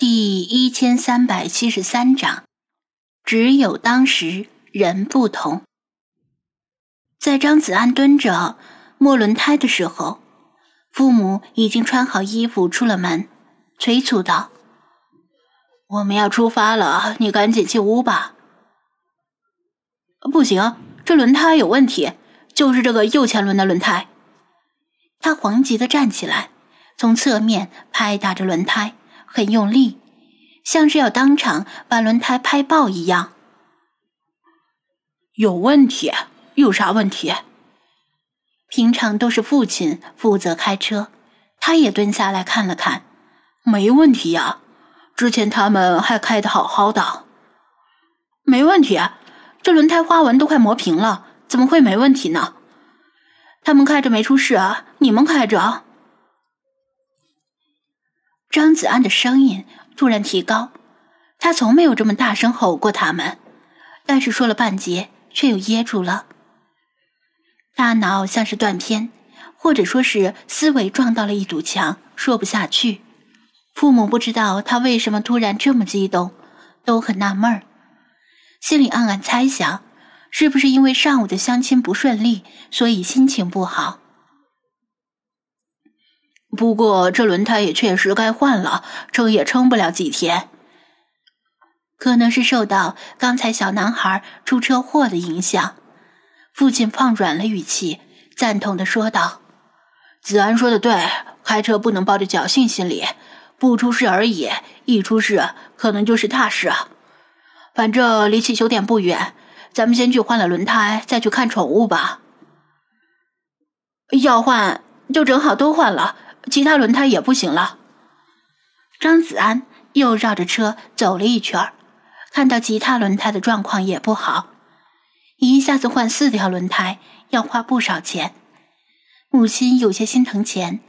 第一千三百七十三章，只有当时人不同。在张子安蹲着摸轮胎的时候，父母已经穿好衣服出了门，催促道：“我们要出发了，你赶紧进屋吧。”不行，这轮胎有问题，就是这个右前轮的轮胎。他慌急的站起来，从侧面拍打着轮胎。很用力，像是要当场把轮胎拍爆一样。有问题？有啥问题？平常都是父亲负责开车，他也蹲下来看了看，没问题呀。之前他们还开的好好的，没问题。这轮胎花纹都快磨平了，怎么会没问题呢？他们开着没出事啊，你们开着。张子安的声音突然提高，他从没有这么大声吼过他们，但是说了半截却又噎住了。大脑像是断片，或者说是思维撞到了一堵墙，说不下去。父母不知道他为什么突然这么激动，都很纳闷儿，心里暗暗猜想，是不是因为上午的相亲不顺利，所以心情不好。不过这轮胎也确实该换了，撑也撑不了几天。可能是受到刚才小男孩出车祸的影响，父亲放软了语气，赞同的说道：“子安说的对，开车不能抱着侥幸心理，不出事而已，一出事可能就是大事。反正离汽修店不远，咱们先去换了轮胎，再去看宠物吧。要换就正好都换了。”其他轮胎也不行了。张子安又绕着车走了一圈，看到其他轮胎的状况也不好，一下子换四条轮胎要花不少钱。母亲有些心疼钱，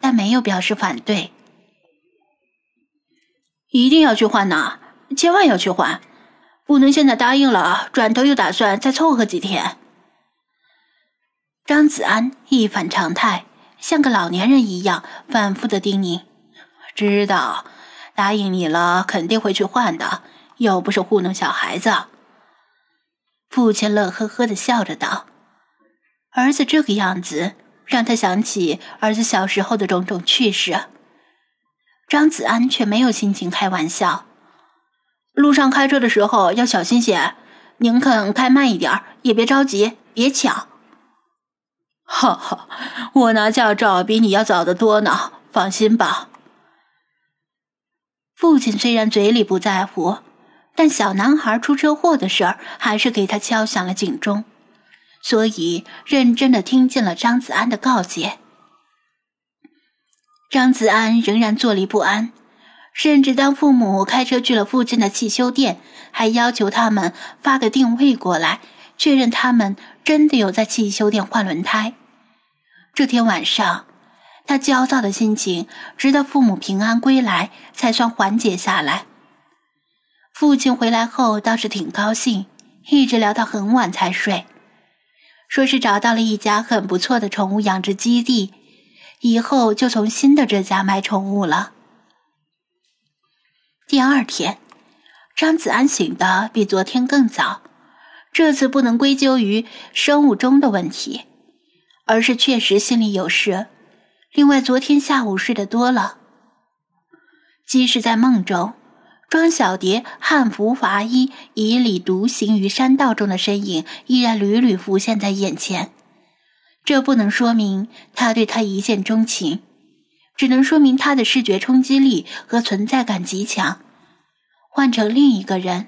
但没有表示反对。一定要去换呐，千万要去换，不能现在答应了，转头又打算再凑合几天。张子安一反常态。像个老年人一样反复的叮咛：“知道，答应你了，肯定会去换的，又不是糊弄小孩子。”父亲乐呵呵的笑着道：“儿子这个样子，让他想起儿子小时候的种种趣事。”张子安却没有心情开玩笑：“路上开车的时候要小心些，宁肯开慢一点，也别着急，别抢。”哈哈，我拿驾照比你要早得多呢，放心吧。父亲虽然嘴里不在乎，但小男孩出车祸的事儿还是给他敲响了警钟，所以认真的听进了张子安的告诫。张子安仍然坐立不安，甚至当父母开车去了附近的汽修店，还要求他们发个定位过来，确认他们真的有在汽修店换轮胎。这天晚上，他焦躁的心情直到父母平安归来才算缓解下来。父亲回来后倒是挺高兴，一直聊到很晚才睡，说是找到了一家很不错的宠物养殖基地，以后就从新的这家买宠物了。第二天，张子安醒的比昨天更早，这次不能归咎于生物钟的问题。而是确实心里有事。另外，昨天下午睡得多了，即使在梦中，庄小蝶汉服华衣以礼独行于山道中的身影依然屡屡浮现在眼前。这不能说明他对她一见钟情，只能说明他的视觉冲击力和存在感极强。换成另一个人，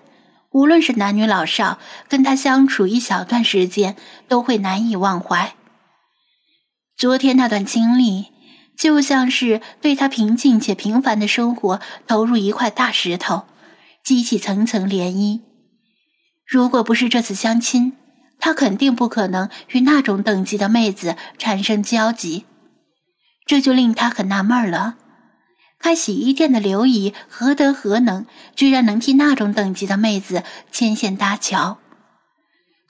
无论是男女老少，跟他相处一小段时间，都会难以忘怀。昨天那段经历，就像是对他平静且平凡的生活投入一块大石头，激起层层涟漪。如果不是这次相亲，他肯定不可能与那种等级的妹子产生交集。这就令他很纳闷了：开洗衣店的刘姨何德何能，居然能替那种等级的妹子牵线搭桥？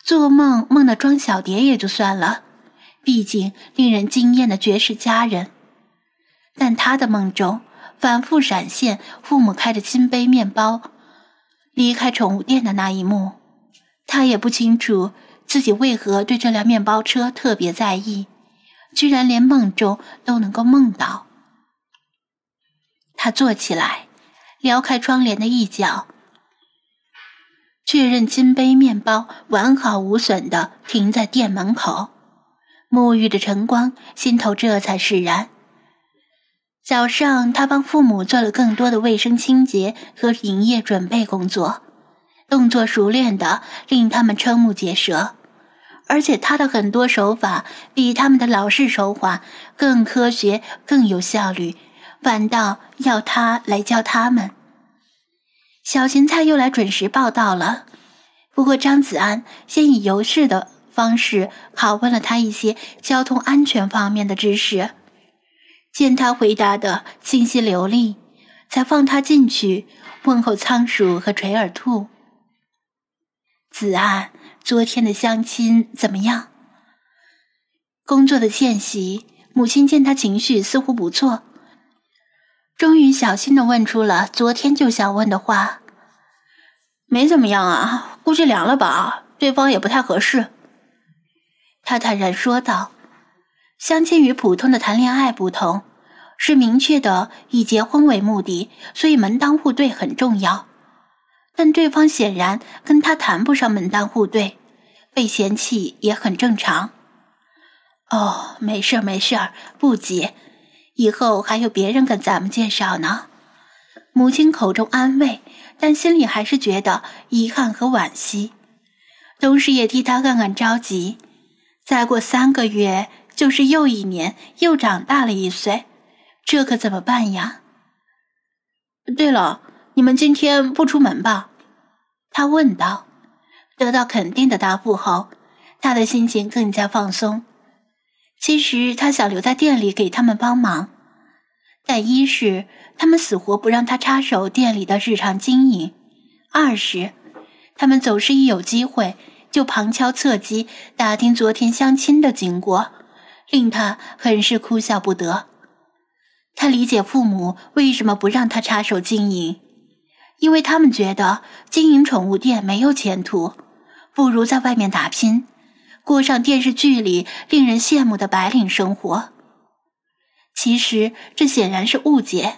做梦梦到庄小蝶也就算了。毕竟令人惊艳的绝世佳人，但他的梦中反复闪现父母开着金杯面包离开宠物店的那一幕。他也不清楚自己为何对这辆面包车特别在意，居然连梦中都能够梦到。他坐起来，撩开窗帘的一角，确认金杯面包完好无损的停在店门口，沐浴着晨光，心头这才释然。早上，他帮父母做了更多的卫生清洁和营业准备工作，动作熟练的令他们瞠目结舌，而且他的很多手法比他们的老式手法更科学、更有效率。反倒要他来教他们。小芹菜又来准时报道了，不过张子安先以游式的方式拷问了他一些交通安全方面的知识，见他回答的清晰流利，才放他进去问候仓鼠和垂耳兔。子安，昨天的相亲怎么样？工作的间隙，母亲见他情绪似乎不错。终于小心的问出了昨天就想问的话：“没怎么样啊，估计凉了吧，对方也不太合适。”他坦然说道：“相亲与普通的谈恋爱不同，是明确的以结婚为目的，所以门当户对很重要。但对方显然跟他谈不上门当户对，被嫌弃也很正常。”哦，没事儿没事儿，不急。以后还有别人跟咱们介绍呢。母亲口中安慰，但心里还是觉得遗憾和惋惜。同时也替他暗暗着急。再过三个月就是又一年，又长大了一岁，这可怎么办呀？对了，你们今天不出门吧？他问道。得到肯定的答复后，他的心情更加放松。其实他想留在店里给他们帮忙，但一是他们死活不让他插手店里的日常经营，二是他们总是一有机会就旁敲侧击打听昨天相亲的经过，令他很是哭笑不得。他理解父母为什么不让他插手经营，因为他们觉得经营宠物店没有前途，不如在外面打拼。过上电视剧里令人羡慕的白领生活，其实这显然是误解。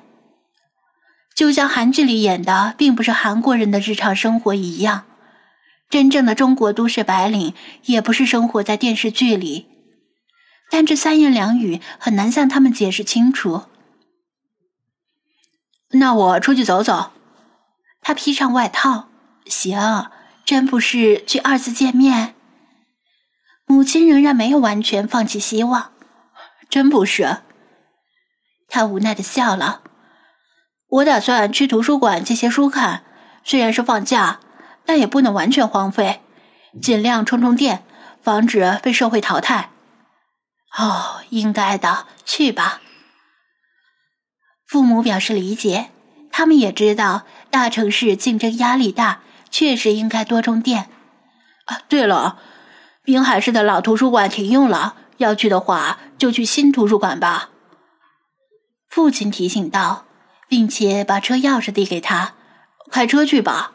就像韩剧里演的，并不是韩国人的日常生活一样，真正的中国都市白领也不是生活在电视剧里。但这三言两语很难向他们解释清楚。那我出去走走。他披上外套，行，真不是去二次见面。母亲仍然没有完全放弃希望，真不是。他无奈的笑了。我打算去图书馆借些书看，虽然是放假，但也不能完全荒废，尽量充充电，防止被社会淘汰。哦，应该的，去吧。父母表示理解，他们也知道大城市竞争压力大，确实应该多充电。啊，对了。滨海市的老图书馆停用了，要去的话就去新图书馆吧。父亲提醒道，并且把车钥匙递给他：“开车去吧。”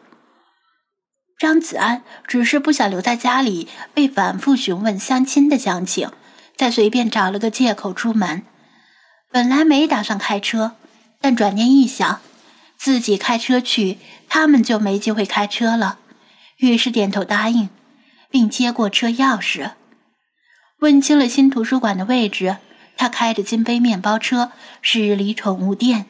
张子安只是不想留在家里被反复询问相亲的详情，再随便找了个借口出门。本来没打算开车，但转念一想，自己开车去，他们就没机会开车了，于是点头答应。并接过车钥匙，问清了新图书馆的位置。他开着金杯面包车驶离宠物店。